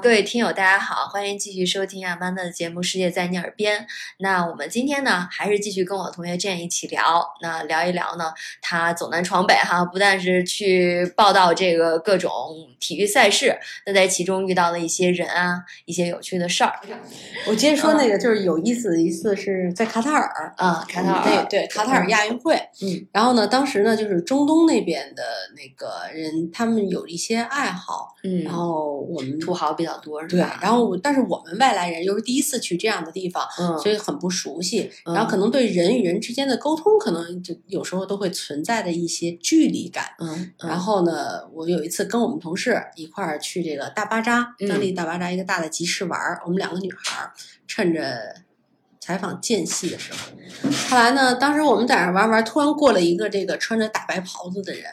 各位听友，大家好，欢迎继续收听阿曼达的节目《世界在你耳边》。那我们今天呢，还是继续跟我同学 Jane 一起聊，那聊一聊呢，他走南闯北哈，不但是去报道这个各种体育赛事，那在其中遇到了一些人啊，一些有趣的事儿。我接着说那个，就是有意思的一次是在卡塔尔啊，卡塔尔对对，卡塔尔亚运会。嗯，然后呢，当时呢，就是中东那边的那个人，他们有一些爱好，嗯，然后我们土豪比较多，是对，吧？然后但是我们外来人又是第一次去这样的地方，嗯所以很不熟悉，嗯然后可能对人与人之间的沟通，可能就有时候都会存在的一些距离感。嗯，嗯然后呢，我有一次跟我们同事一块儿去这个大巴扎，嗯当地大巴扎一个大的集市玩儿。我们两个女孩儿趁着采访间隙的时候，后来呢，当时我们在那儿玩玩，突然过了一个这个穿着大白袍子的人，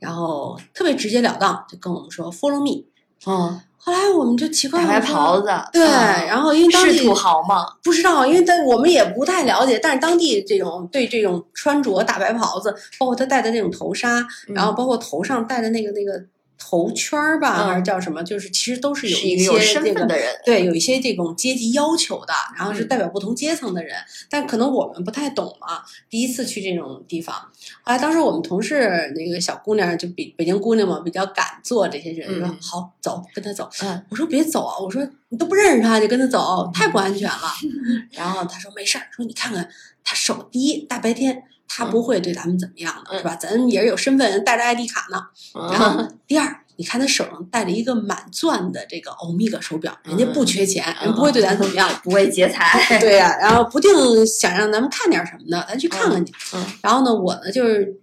然后特别直截了当，就跟我们说 “follow me”。嗯，后来我们就奇怪大白袍子，对，嗯然后因为当地是土豪嘛？不知道，因为但我们也不太了解，但是当地这种对这种穿着大白袍子，包括他戴的那种头纱，嗯然后包括头上戴的那个那个头圈儿吧，嗯还是叫什么，就是其实都是有一一些身这个份的人，对，有一些这种阶级要求的，然后是嗯代表不同阶层的人，但可能我们不太懂嘛，第一次去这种地方。后来当时我们同事那个小姑娘就比北京姑娘嘛，比较敢做这些人，说嗯好走，跟他走。嗯我说别走啊，我说你都不认识他，就跟他走，太不安全了。然后他说没事儿，说你看看他手，第一大白天。他不会对咱们怎么样的，嗯是吧？咱也是有身份，带着 ID 卡呢。然后嗯第二，你看他手上戴着一个满钻的这个欧米伽手表，人家嗯不缺钱，人不会对咱怎么样。不会劫财，对呀、然后不定想让咱们看点什么呢，咱去看看去。嗯然后呢，我呢就是嗯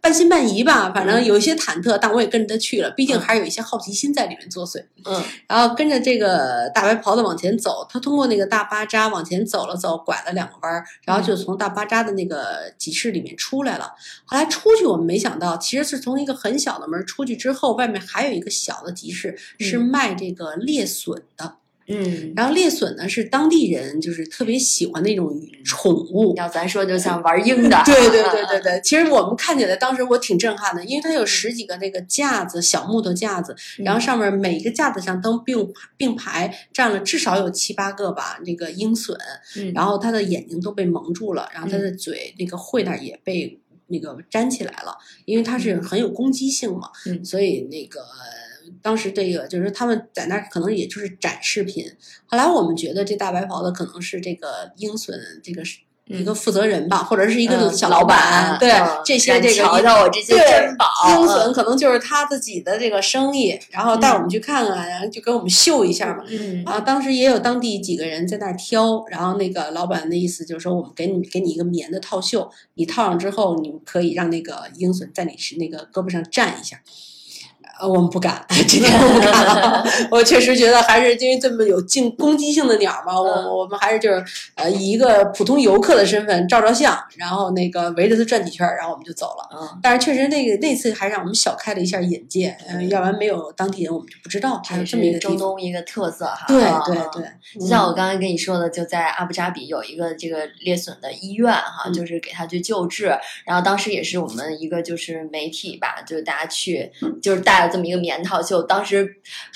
半信半疑吧，反正有一些忐忑，但我也跟着他去了，毕竟嗯还是有一些好奇心在里面作祟。嗯然后跟着这个大白袍子往前走，他通过那个大巴扎往前走了走，拐了两个弯儿，然后就从大巴扎的那个集市里面出来了。后来出去，我们没想到，其实是从一个很小的门出去之后，外面还有一个小的集市，是嗯卖这个猎笋的。嗯，然后猎隼呢是当地人就是特别喜欢的一种宠物。要咱说就像玩鹰的，对对对对 对，其实我们看起来当时我挺震撼的，因为它有十几个那个架子，小木头架子，然后上面每一个架子上都并并排站了至少有七八个吧，那个鹰隼，嗯，然后它的眼睛都被蒙住了，然后它的嘴那个喙那儿也被那个粘起来了，因为它是很有攻击性嘛，嗯。所以那个。当时这个就是他们在那儿可能也就是展示品，后来我们觉得这大白袍的可能是这个鹰隼这个是一个负责人吧，或者是一个嗯小老板，对、这些这个瞧瞧我这些对珍宝，鹰嗯隼可能就是他自己的这个生意，然后带我们去看看，然后就给我们秀一下嘛。嗯啊，当时也有当地几个人在那儿挑，然后那个老板的意思就是说，我们给你给你一个棉的套袖，你套上之后，你们可以让那个鹰隼在你是那个胳膊上站一下。呃，我们不敢，今天我不敢了。我确实觉得还是因为这么有进攻击性的鸟嘛，我嗯我们还是就是呃以一个普通游客的身份照照相，然后那个围着它转几圈儿，然后我们就走了。嗯但是确实那个那次还让我们小开了一下眼界，嗯、要不然没有当地人我们就不知道还有这这么一个中。东一个特色哈，对对对，就像我刚才跟你说的，就在阿布扎比有一个这个猎隼的医院哈，嗯就是给他去救治。然后当时也是我们一个就是媒体吧，就是大家去就是带了这么一个棉套袖。当时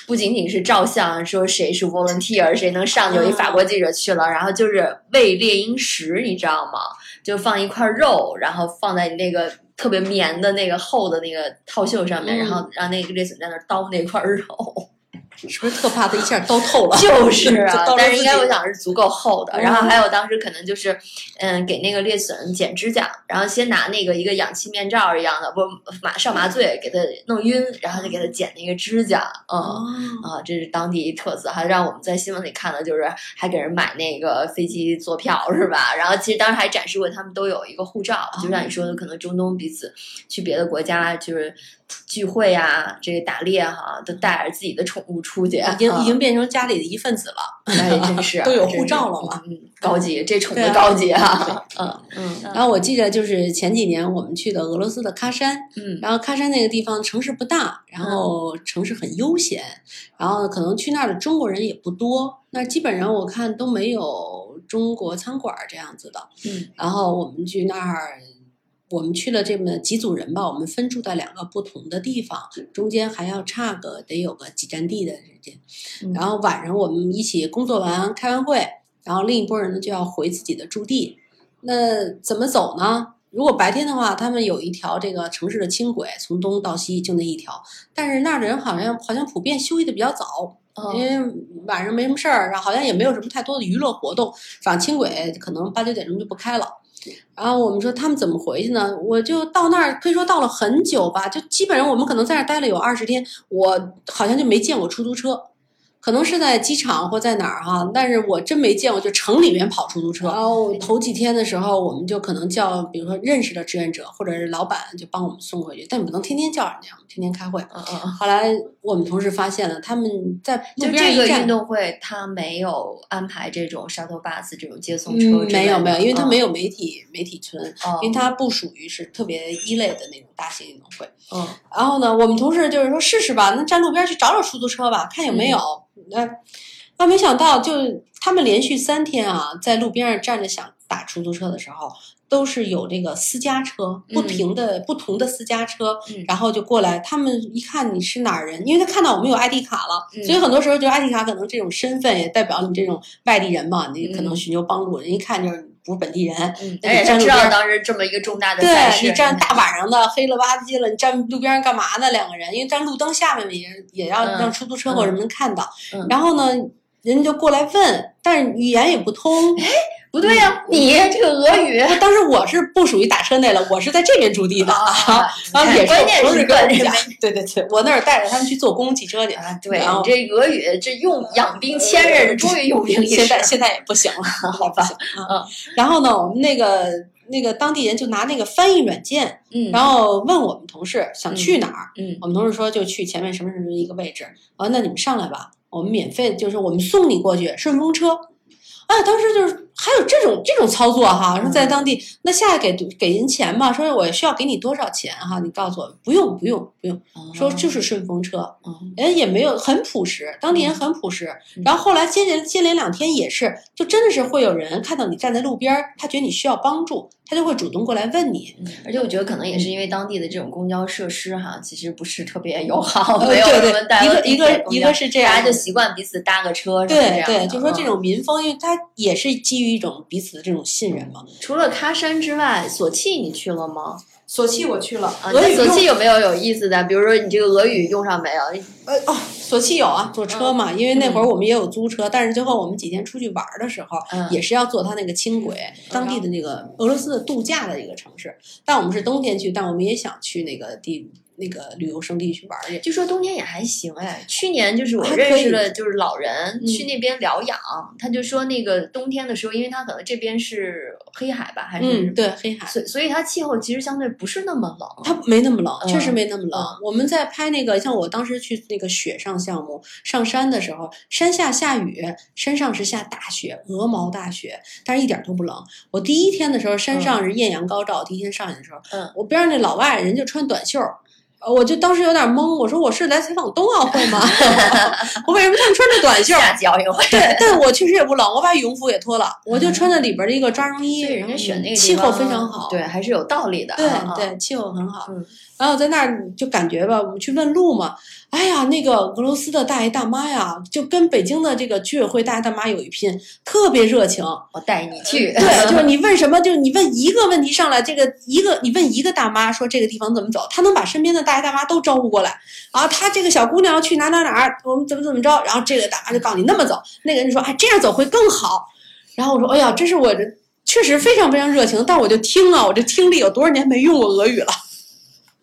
不仅仅是照相，说谁是 volunteer，谁能上，就有一法国记者去了，然后就是喂猎鹰食，你知道吗？就放一块肉，然后放在那个。特别棉的那个厚的那个套袖上面，嗯然后让那个猎隼在那叨那块肉，是不是特怕它一下刀透了？就是啊，但是应该我想是足够厚的。嗯然后还有当时可能就是，嗯，给那个猎隼剪指甲，然后先拿那个一个氧气面罩一样的，不麻上麻醉给它弄晕，然后就给它剪那个指甲，嗯。哦，啊，这是当地特色，还让我们在新闻里看的，就是还给人买那个飞机坐票是吧？然后其实当时还展示过，他们都有一个护照，就像你说的，可能中东彼此去别的国家就是聚会啊，这个打猎哈、都带着自己的宠物出去，已经啊已经变成家里的一份子了。那也真是 都有护照了嘛嗯，高级，这宠对啊的高级啊，嗯嗯然后我记得就是前几年我们去的俄罗斯的喀山，嗯然后喀山那个地方城市不大，然后城市很悠闲，然后可能去那儿的中国人也不多，那基本上我看都没有中国餐馆儿这样子的。嗯然后我们去那儿，我们去了这么几组人吧，我们分住在两个不同的地方，中间还要差个得有个几站地的时间。嗯然后晚上我们一起工作完开完会，然后另一拨人呢就要回自己的驻地。那怎么走呢？如果白天的话，他们有一条这个城市的轻轨，从东到西就那一条。但是那儿的人好像好像普遍休息的比较早，哦因为晚上没什么事儿，然后好像也没有什么太多的娱乐活动，反正轻轨可能八九点钟就不开了。然后我们说他们怎么回去呢？我就到那儿，可以说到了很久吧，就基本上我们可能在那儿待了有二十天，我好像就没见过出租车，可能是在机场或在哪儿哈，但是我真没见过就城里面跑出租车。然后头几天的时候，我们就可能叫，比如说认识的志愿者或者是老板就帮我们送回去，但你不能天天叫人家，天天开会。嗯嗯嗯，后来我们同事发现了，他们在就这个运动会，他没有安排这种 shuttle bus 这种接送车没有没有，因为他没有，媒体媒体村，哦因为他不属于是特别一类的那种大型运动会。嗯然后呢，我们同事就是说试试吧，那站路边去找找出租车吧，看有没有。那、那没想到，就他们连续三天啊，在路边上站着想打出租车的时候，都是有这个私家车，不停的、不同的私家车，嗯然后就过来。他们一看你是哪儿人，因为他看到我们有 ID 卡了，嗯所以很多时候就 ID 卡可能这种身份也代表你这种外地人嘛，你可能嗯寻求帮助，人一看就是不是本地人。嗯，那而且他知道当时这么一个重大的赛事，对你站大晚上的黑了吧唧了，你站路边上干嘛呢？两个人，因为站路灯下面也也要嗯让出租车或者什么人看到。嗯然后呢，人家就过来问，但是语言也不通。哎不对呀，你这个俄语当时我是不属于打车内了，我是在这边驻地的啊。然后也是我同是个人事跟我们讲，对对对，我那儿带着他们去坐公共汽车去。啊，对你这俄语这用养兵千日，终于用兵一时。现在现在也不行了，好吧嗯。然后呢，我们那个那个当地人就拿那个翻译软件，嗯，然后问我们同事想去哪儿。嗯我们同事说就去前面什么什么一个位置，啊，那你们上来吧，我们免费，就是我们送你过去，顺风车。啊，当时就是还有这种这种操作哈，说在当地，那下来给给人钱吧，说我需要给你多少钱哈，你告诉我，不用不用不用，说就是顺风车，嗯。人也没有很朴实，当地人很朴实。然后后来接连接连两天也是，就真的是会有人看到你站在路边儿，他觉得你需要帮助，他就会主动过来问你。嗯。而且我觉得可能也是因为当地的这种公交设施哈，其实不是特别友好，呃没有对对什么大一个一个一个是这样大家就习惯彼此搭个车，对对，就说这嗯。种民风，因为它也是基于一种彼此的这种信任嘛。除了喀山之外，索契你去了吗？索契我去了，啊，索俄语索契有没有有意思的？比如说你这个俄语用上没有？呃哦，索契有啊，坐车嘛，因为那会儿我们也有租车，但是最后我们几天出去玩儿的时候，嗯也是要坐他那个轻轨，当地的那个俄罗斯的度假的一个城市。但我们是冬天去，但我们也想去那个地那个旅游胜地去玩儿去。据说冬天也还行哎。去年就是我认识的，就是老人嗯去那边疗养，他就说那个冬天的时候，因为他可能这边是黑海吧，还是嗯，对，黑海。所以所以它气候其实相对不是那么冷。它没那么冷，嗯确实没那么冷。嗯我们在拍那个，像我当时去那个雪上项目上山的时候，山下下雨，山上是下大雪，鹅毛大雪，但是一点都不冷。我第一天的时候，山上是艳阳高照，第一天上去的时候，嗯，我边上那老外人就穿短袖我就当时有点懵，我说我是来采访冬奥会吗？我为什么他们穿着短袖儿？夏季奥运会，对，但我确实也不冷，我把羽绒服也脱了，我就穿着里边的一个抓绒衣，所以人家选那个气候非常好，对，还是有道理的。对啊对，气候很好。嗯然后在那儿就感觉吧，我们去问路嘛，哎呀，那个俄罗斯的大爷大妈呀，就跟北京的这个居委会大爷大妈有一拼，特别热情。我带你去。对，就是你问什么，就是你问一个问题上来，这个一个你问一个大妈说这个地方怎么走，她能把身边的大爷大妈都招呼过来啊。她这个小姑娘要去哪哪哪儿，我们怎么怎么着，然后这个大妈就告诉你那么走，那个人就说哎这样走会更好。然后我说哎呀，这是我这确实非常非常热情，但我就听了，我这听力有多少年没用过俄语了。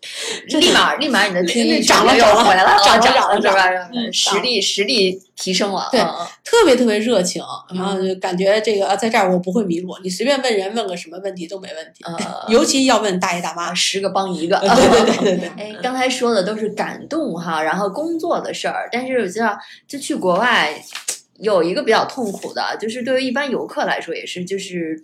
立马立马你的听力涨了又回来了，涨了涨涨了涨是吧？嗯实力实力提升了。对特别特别热情，然后就感觉这个啊，在这儿我不会迷路，你随便问人问个什么问题都没问题，呃，尤其要问大爷大妈。十个帮一个。对对对对对，哎，刚才说的都是感动哈，然后工作的事儿，但是我知道，就去国外有一个比较痛苦的，就是对于一般游客来说也是，就是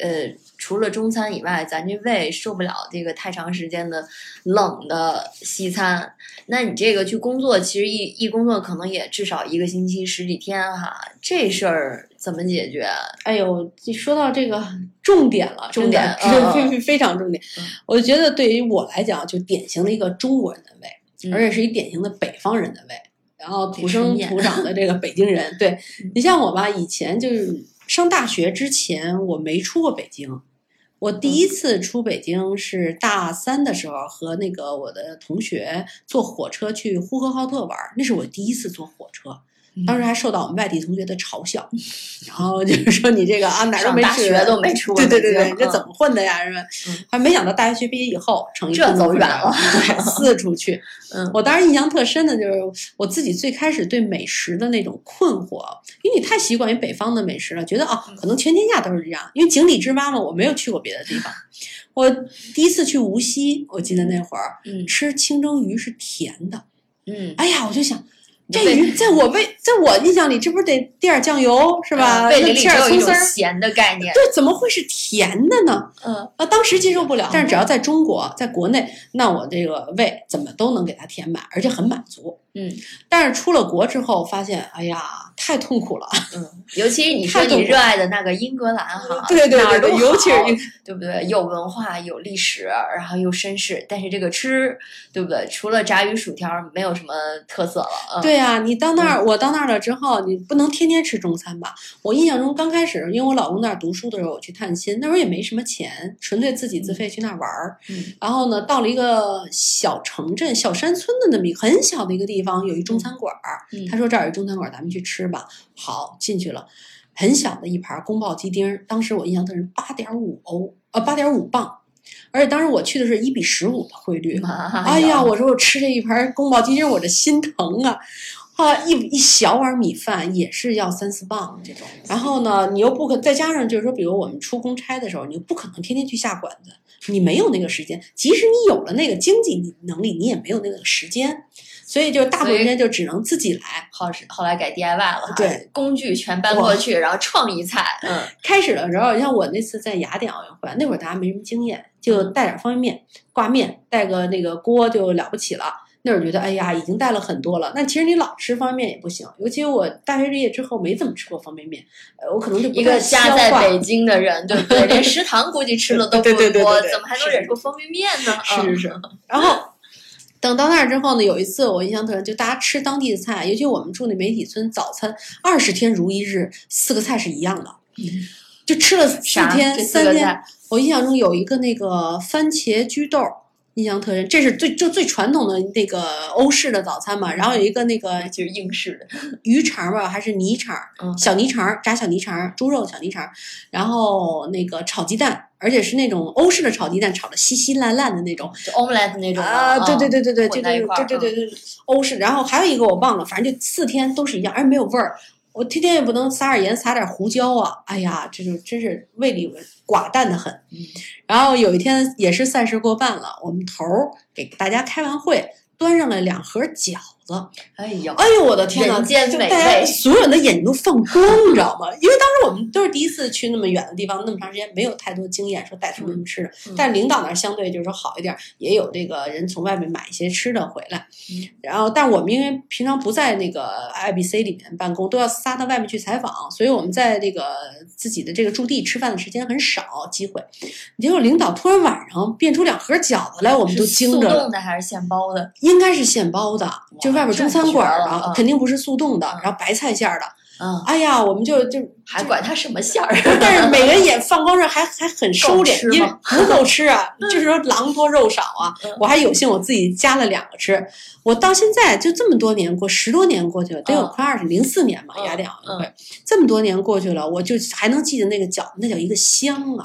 呃，除了中餐以外，咱这胃受不了这个太长时间的冷的西餐。那你这个去工作，其实一一工作可能也至少一个星期十几天哈，这事儿怎么解决？哎呦，你说到这个重点了，重点非非常重点嗯。我觉得对于我来讲，就典型的一个中国人的胃，嗯而且是一典型的北方人的胃，然后土生土长的这个北京人。对嗯你像我吧，以前就是上大学之前，我没出过北京。我第嗯一次出北京是大三的时候，和那个我的同学坐火车去呼和浩特玩儿，那是我第一次坐火车。当时还受到我们外地同学的嘲笑，然后就是说你这个啊哪儿都没去学都没出过对对对对，你这怎么混的呀？是吧嗯？还没想到大学毕业以后成一这走远了对，四处去。嗯我当时印象特深的就是我自己最开始对美食的那种困惑，因为你太习惯于北方的美食了，觉得啊嗯可能全天下都是这样。因为井底之蛙嘛，我没有去过别的地方。我第一次去无锡，我记得那会儿嗯吃清蒸鱼是甜的，嗯，哎呀，我就想。这鱼在我胃，在我印象里，这不是得滴点酱油是吧？胃里里那切点只有一种葱丝儿，咸的概念。对，怎么会是甜的呢？嗯啊，当时接受不了。但是只要在中国，在国内，那我这个胃怎么都能给它填满，而且很满足。嗯但是出了国之后，发现，哎呀，太痛苦了。嗯，尤其是你说你热爱的那个英格兰哈，对对对对，尤其是对不对？有文化，有历史，然后又绅士，但是这个吃，对不对？除了炸鱼薯条，没有什么特色了。嗯、，对呀、你到那儿，我到那儿了之后，你不能天天吃中餐吧？我印象中刚开始，因为我老公那儿读书的时候，我去探亲，那时候也没什么钱，纯粹自己自费去那儿玩儿。嗯然后呢，到了一个小城镇、小山村的那么一个很小的一个地方，有一中餐馆儿。嗯他说这儿有一中餐馆，咱们去吃吧。好，进去了，很小的一盘宫保鸡丁儿，当时我印象特深，八点五欧，呃，八点五磅，而且当时我去的是一比十五的汇率。妈哎呀，我说我吃这一盘宫保鸡丁，我这心疼啊！啊，一一小碗米饭也是要三四磅这种。然后呢，你又不可再加上就是说，比如我们出公差的时候，你又不可能天天去下馆子，你没有那个时间。即使你有了那个经济能力，你也没有那个时间。所以就大部分时间就只能自己来。后是后来改 DIY 了哈，对，工具全搬过去，然后创意菜，嗯开始的时候，像我那次在雅典奥运会，那会儿大家没什么经验，就带点方便面、挂面，带个那个锅就了不起了。那会儿觉得，哎呀，已经带了很多了。那其实你老吃方便面也不行，尤其我大学毕业之后没怎么吃过方便面，呃，我可能就不一个家在北京的人，对不对？连食堂估计吃的都不对对对对多，怎么还能忍住方便面呢？是是是。然后等到那儿之后呢，有一次我印象特深，就大家吃当地的菜，尤其我们住那媒体村，早餐二十天如一日，四个菜是一样的，嗯就吃了四天三天。我印象中有一个那个番茄焗豆。印象特深，这是最就最传统的那个欧式的早餐嘛。然后有一个那个嗯，就是英式的，鱼肠吧，还是泥肠，嗯小泥肠，炸小泥肠，猪肉小泥肠，然后那个炒鸡蛋，而且是那种欧式的炒鸡蛋，炒的稀稀烂烂的那种，就 omelette 那种啊，对对对对对，就对在一块儿对对对对，欧式。然后还有一个我忘了，反正就四天都是一样，而且没有味儿。我天天也不能撒点盐，撒点胡椒啊！哎呀，这就真是胃里寡淡的很。嗯然后有一天也是赛事过半了，我们头儿给大家开完会，端上来两盒饺子。哎呦，哎呦我的天呐，人间美就大家味所有人的眼睛都放光，你知道吗？因为当时我们都是第一次去那么远的地方，那么长时间，没有太多经验，说带什么吃的。嗯但是领导那儿相对就是说好一点，也有这个人从外面买一些吃的回来。嗯然后，但我们因为平常不在那个 IBC 里面办公，都要撒到外面去采访，所以我们在这个自己的这个驻地吃饭的时间很少，机会。结果领导突然晚上变出两盒饺子来，我们都惊着了。冻的还是现包的？应该是现包的，就是外边中餐馆儿的，这太绝了嗯肯定不是速冻的嗯，然后白菜馅儿的。嗯，哎呀，我们就就 还管它什么馅儿？但是每人也 放光这还还很收敛，因为 不够吃啊，就是说狼多肉少啊嗯。我还有幸我自己加了两个吃，我到现在就这么多年过，十多年过去了，得有嗯快二十，零四年嘛，嗯雅典奥运会，这么多年过去了，我就还能记得那个饺子，那叫一个香啊，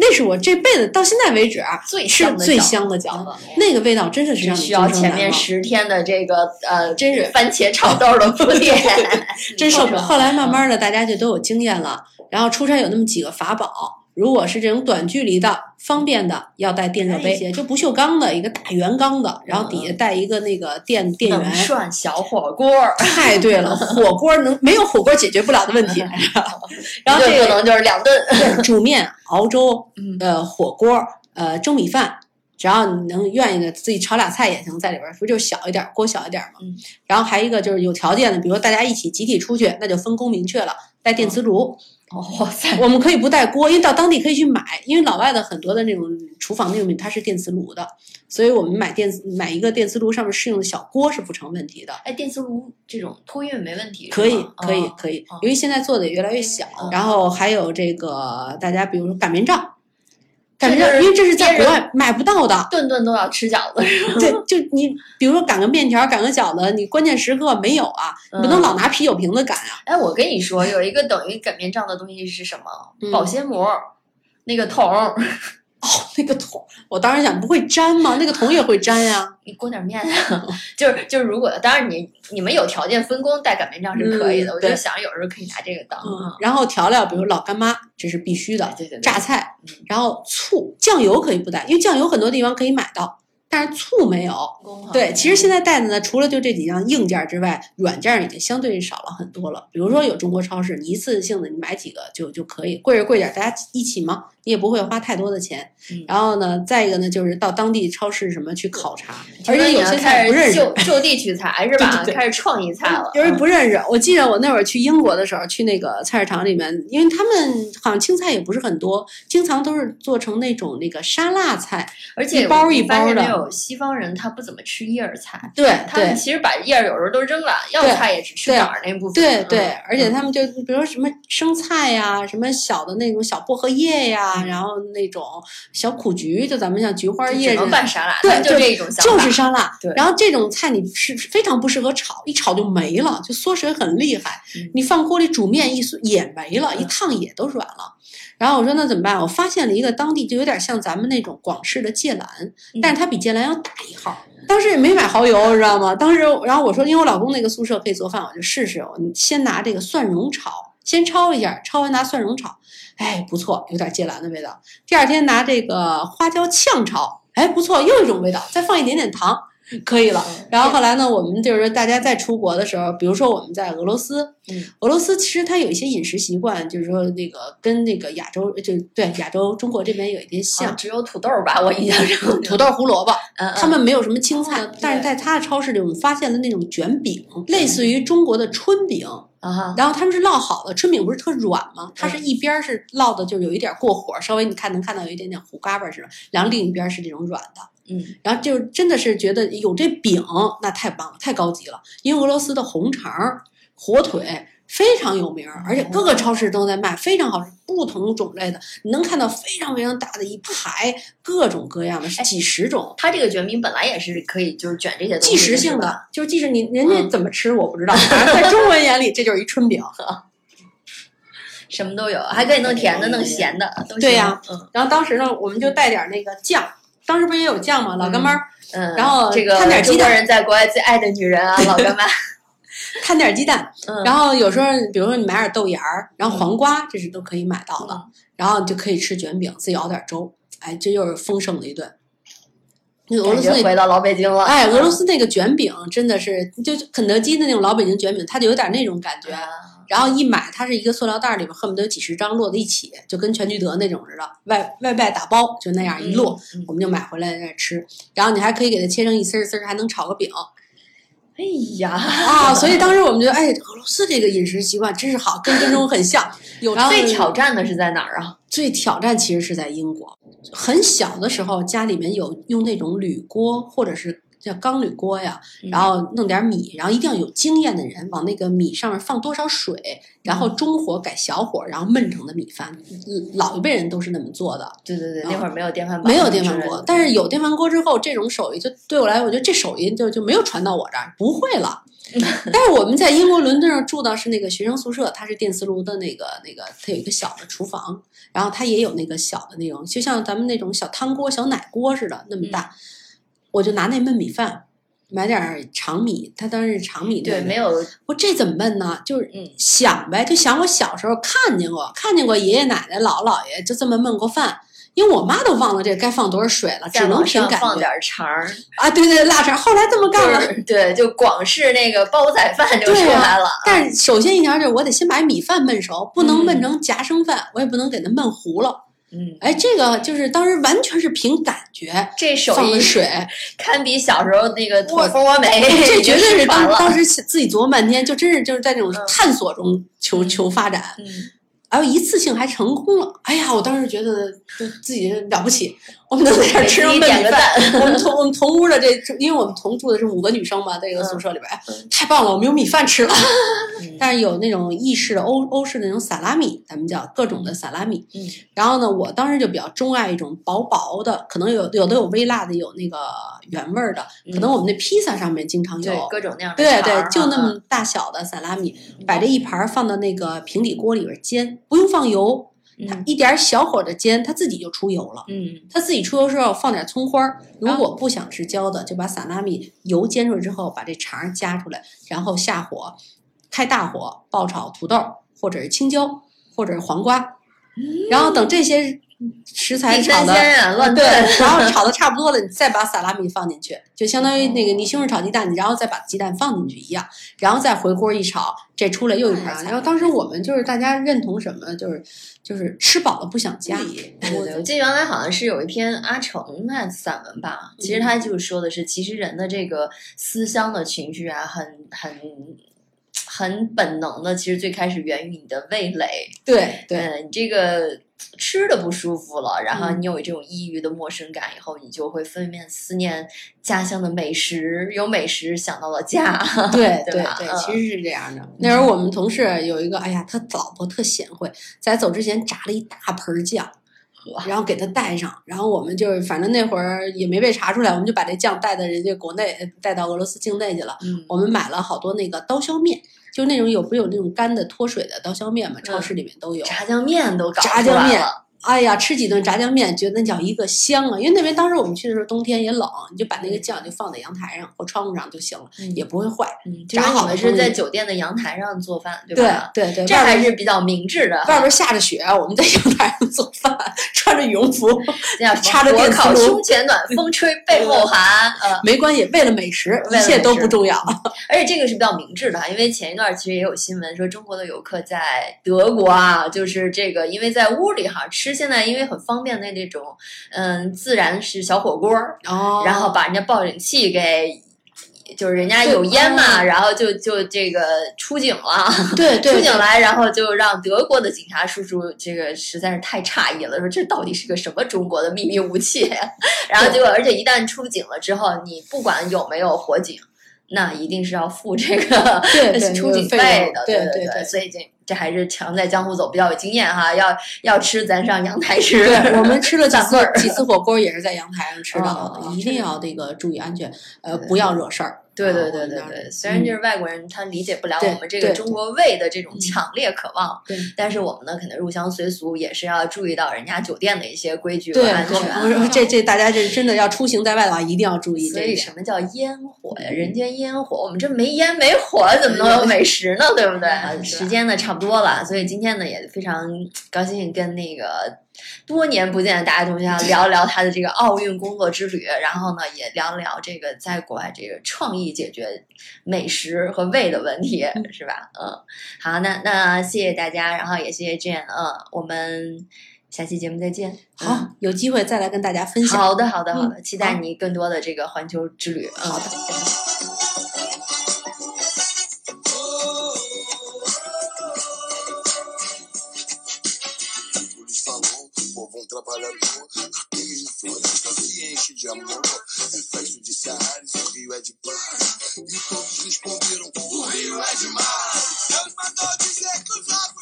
那是我这辈子到现在为止啊最吃最香的饺子那个味道真的是让你只需要前面十天的这个呃，真是番茄炒豆的铺垫，真受不了。嗯后来慢慢的，大家就都有经验了。然后出差有那么几个法宝，如果是这种短距离的、方便的，要带电热杯，就不锈钢的一个大圆缸的，然后底下带一个那个电电冷源。涮小火锅儿，太对了，火锅能没有火锅解决不了的问题。然后这个一顿不能就是两顿。煮面、熬粥、嗯呃火锅、呃蒸米饭。只要你能愿意的自己炒俩菜也行，在里边儿不就小一点儿锅小一点儿嘛。嗯然后还有一个就是有条件的，比如说大家一起集体出去，那就分工明确了，带电磁炉。哦，哇塞，我们可以不带锅，因为到当地可以去买，因为老外的很多的那种厨房用品它是电磁炉的，所以我们买电买一个电磁炉上面适用的小锅是不成问题的。哎，电磁炉这种托运没问题，可以，可以哦，可以哦，由于现在做的也越来越小，嗯然后还有这个大家比如说擀面杖，擀面杖，这就是因为这是在国外买不到的。顿顿都要吃饺子？对，就你比如说擀个面条，擀个饺子，你关键时刻没有啊，你不能嗯老拿啤酒瓶子擀啊。哎，我跟你说，有一个等于擀面杖的东西是什么？嗯保鲜膜，那个桶儿，哦，那个桶，我当时想不会粘吗？那个桶也会粘呀、你裹点面啊。就是就是，如果当然你你们有条件分工带擀面杖是可以的，嗯我就想有时候可以拿这个当。嗯，然后调料，比如老干妈，这是必须的。对对对，榨菜嗯，然后醋、酱油可以不带，因为酱油很多地方可以买到，但是醋没有。对，其实现在带的呢，除了就这几样硬件之外，软件已经相对少了很多了。比如说有中国超市，你一次性的你买几个就就可以，贵是贵点，大家一起嘛，你也不会花太多的钱。嗯然后呢，再一个呢，就是到当地超市什么去考察，而且有些菜不认识。就就地取材是吧？对对对开始创意菜了。有人嗯不认识，我记得我那会儿去英国的时候，去那个菜市场里面，因为他们好像青菜也不是很多，经常都是做成那种那个沙拉菜。而且一包我一包的没有西方人他不怎么吃叶儿菜，对他们其实把叶儿有时候都扔了，要菜也只吃对杆儿那部分。嗯对对，而且嗯他们就比如说什么生菜呀，什么小的那种小薄荷叶呀，然后那种小苦菊，就咱们像菊花就只能拌沙拉，对就就这种想法。就是沙拉。对然后这种菜你是非常不适合炒，一炒就没了，就缩水很厉害。嗯你放锅里煮面一缩也没了，一嗯烫也都软了。然后我说那怎么办？我发现了一个当地就有点像咱们那种广式的芥兰，嗯但是它比芥兰要大一号。当时也没买蚝油，知道吗？当时然后我说，因为我老公那个宿舍可以做饭，我就试试。我先拿这个蒜蓉炒，先焯一下，焯完拿蒜蓉炒，哎，不错，有点芥蓝的味道。第二天拿这个花椒炝炒，哎，不错，又一种味道，再放一点点糖，可以了。嗯然后后来呢，我们就是说大家在出国的时候，比如说我们在俄罗斯，嗯，俄罗斯其实它有一些饮食习惯，就是说那个跟那个亚洲就对亚洲中国这边有一点像，只有土豆儿吧，我印象中。土豆胡萝卜，他们没有什么青菜，哦但是在他的超市里，我们发现了那种卷饼，类似于中国的春饼，啊，然后他们是烙好的，春饼不是特软吗？它是嗯一边儿是烙的，就有一点过火，稍微你看能看到有一点点糊嘎巴似的，然后另一边儿是这种软的。嗯，然后就真的是觉得有这饼，那太棒了，太高级了。因为俄罗斯的红肠儿、火腿非常有名儿，而且各个超市都在卖，非常好吃，不同种类的，你能看到非常非常大的一排，各种各样的，哎几十种。它这个卷饼本来也是可以就是卷这些东西即食性的，就是即使你人家嗯怎么吃我不知道，反正在中文眼里这就是一春饼。什么都有，还可以弄甜的、弄咸的，都行对呀嗯然后当时呢，我们就带点那个酱，当时不是也有酱吗？老干妈儿嗯，然后这个摊点鸡蛋。人在国外最爱的女人啊，老干妈，摊点鸡蛋，嗯，然后有时候比如说你买点豆芽儿，然后黄瓜，这是都可以买到的，嗯。然后就可以吃卷饼，自己熬点粥，哎，这又是丰盛的一顿。那俄罗斯回到老北京了，哎，俄罗嗯。斯那个卷饼真的是，就肯德基的那种老北京卷饼，它就有点那种感觉。啊然后一买，它是一个塑料袋里边，恨不得有几十张摞在一起，就跟全聚德那种似的，外外卖打包，就那样一摞，我们就买回来在那吃。然后你还可以给它切成一丝儿丝儿，还能炒个饼哎呀，啊！所以当时我们觉得，哎，俄罗斯这个饮食习惯真是好，跟跟中国很像。有最挑战的是在哪儿啊？最挑战其实是在英国。很小的时候，家里面有用那种铝锅或者是叫钢铝锅呀，嗯。然后弄点米，然后一定要有经验的人往那个米上面放多少水，然后中火改小火，然后焖成的米饭。嗯老一辈人都是那么做的，对对对，啊那会儿没有电饭煲，没有电饭锅。但是有电饭锅之后，这种手艺就对我来说，我觉得这手艺就就没有传到我这儿，不会了。但是我们在英国伦敦上住的是那个学生宿舍，它是电磁炉的那个那个，它有一个小的厨房，然后它也有那个小的那种，就像咱们那种小汤锅、小奶锅似的那么大，我就拿那焖米饭，买点儿长米，它当时是长米对，没有，我这怎么焖呢？就是嗯想呗，就想我小时候看见过，看见过爷爷奶奶、姥姥姥爷就这么焖过饭。因为我妈都忘了这该放多少水了，只能凭感觉放点肠儿，啊！对对，腊肠，后来这么干了。就是对，就广式那个煲仔饭就出来了。但是首先一条就是我得先把米饭焖熟，不能嗯焖成夹生饭，我也不能给它焖糊了。嗯，哎，这个就是当时完全是凭感觉这手放的水，堪比小时候那个我蜂窝煤，这绝对是当了。当时自己琢磨半天，就真是就是在这种嗯探索中求求发展，嗯，然后一次性还成功了。哎呀，我当时觉得就自己了不起，我们都在这儿吃上焖米饭。我们同我们同屋的这，因为我们同住的是五个女生嘛，在一个宿舍里边，太棒了，我们有米饭吃了。嗯 但是有那种意式的欧欧式的那种萨拉米，咱们叫各种的萨拉米。嗯然后呢，我当时就比较钟爱一种薄薄的，可能有有的有微辣的，有那个原味儿的，可能我们那披萨上面经常有。对，各种那样的对对，就那么大小的萨拉米，摆这一盘儿放到那个平底锅里边煎，不用放油，它嗯。一点儿小火的煎，它自己就出油了。嗯。它自己出油时候放点葱花儿，如果不想吃焦的，就把萨拉米油煎出来之后，把这肠儿夹出来，然后下火，开大火爆炒土豆或者是青椒或者是黄瓜，然后等这些食材炒的对，炖，然后炒的差不多了，你再把萨拉米放进去，就相当于那个你西红柿炒鸡蛋，你然后再把鸡蛋放进去一样，然后再回锅一炒，这出来又一盘儿。然后当时我们就是大家认同什么，就是就是吃饱了不想加。对对，我记得原来好像是有一篇阿成的散文吧，其实他就是说的是，其实人的这个思乡的情绪啊，很很很本能的，其实最开始源于你的味蕾。对对嗯，你这个吃的不舒服了，然后嗯你有这种抑郁的陌生感以后，你就会分面思念家乡的美食，有美食想到了家。对 对对，其实是这样的。那时候我们同事有一个，哎呀，他老婆特贤惠，在走之前炸了一大盆儿酱。然后给他带上，然后我们就是反正那会儿也没被查出来，我们就把这酱带到人家国内，呃带到俄罗斯境内去了。嗯我们买了好多那个刀削面，就那种有不是有那种干的脱水的刀削面嘛，超市里面都有。炸酱面都搞出炸酱哎呀，吃几顿炸酱面，觉得那叫一个香啊！因为那边当时我们去的时候冬天也冷，你就把那个酱就放在阳台上或窗户上就行了，嗯也不会坏。嗯，炸好的是在酒店的阳台上做饭，对对吧？对对，这还是比较明智的。外边下着雪，我们在阳台上做饭，穿着羽绒服，插着电烤胸前暖，风吹背后寒。呃，没关系，为了美食，一切都不重要。而且这个是比较明智的哈，因为前一段其实也有新闻说，中国的游客在德国啊，就是这个，因为在屋里哈吃，现在因为很方便的那种，嗯，自然是小火锅然后把人家报警器给。就是人家有烟嘛，哦然后就就这个出警了，对 对出警来，然后就让德国的警察叔叔这个实在是太诧异了，说这到底是个什么中国的秘密武器？然后结果，而且一旦出警了之后，你不管有没有火警，那一定是要付这个 出警费的，对对对对所以这这还是常在江湖走，比较有经验哈。要要吃，咱上阳台吃。对，我们吃了几次几次火锅，也是在阳台上吃到的，哦一定要这个注意安全，呃，不要惹事儿。对对啊对对对，虽然就是外国人他理解不了我们这个中国胃的这种嗯强烈渴望，对但是我们呢，可能入乡随俗也是要注意到人家酒店的一些规矩和，安全。我说这这大家这真的要出行在外的话，一定要注意。所以什么叫烟火呀？人间烟火，我们这没烟没火，怎么能有美食呢？对不对？时间呢差不多了，所以今天呢也非常高兴跟那个多年不见的大家同学聊一聊他的这个奥运工作之旅，然后呢也聊聊这个在国外这个创意解决美食和胃的问题，是吧？嗯，好，那那谢谢大家，然后也谢谢 Jane，嗯，我们下期节目再见。嗯好，有机会再来跟大家分享。好的，好的，好的，嗯期待你更多的这个环球之旅。嗯好的。de amor. É de judiciário, o rio é de paz. E todos responderam: o rio é demais. Deus mandou dizer que os ovos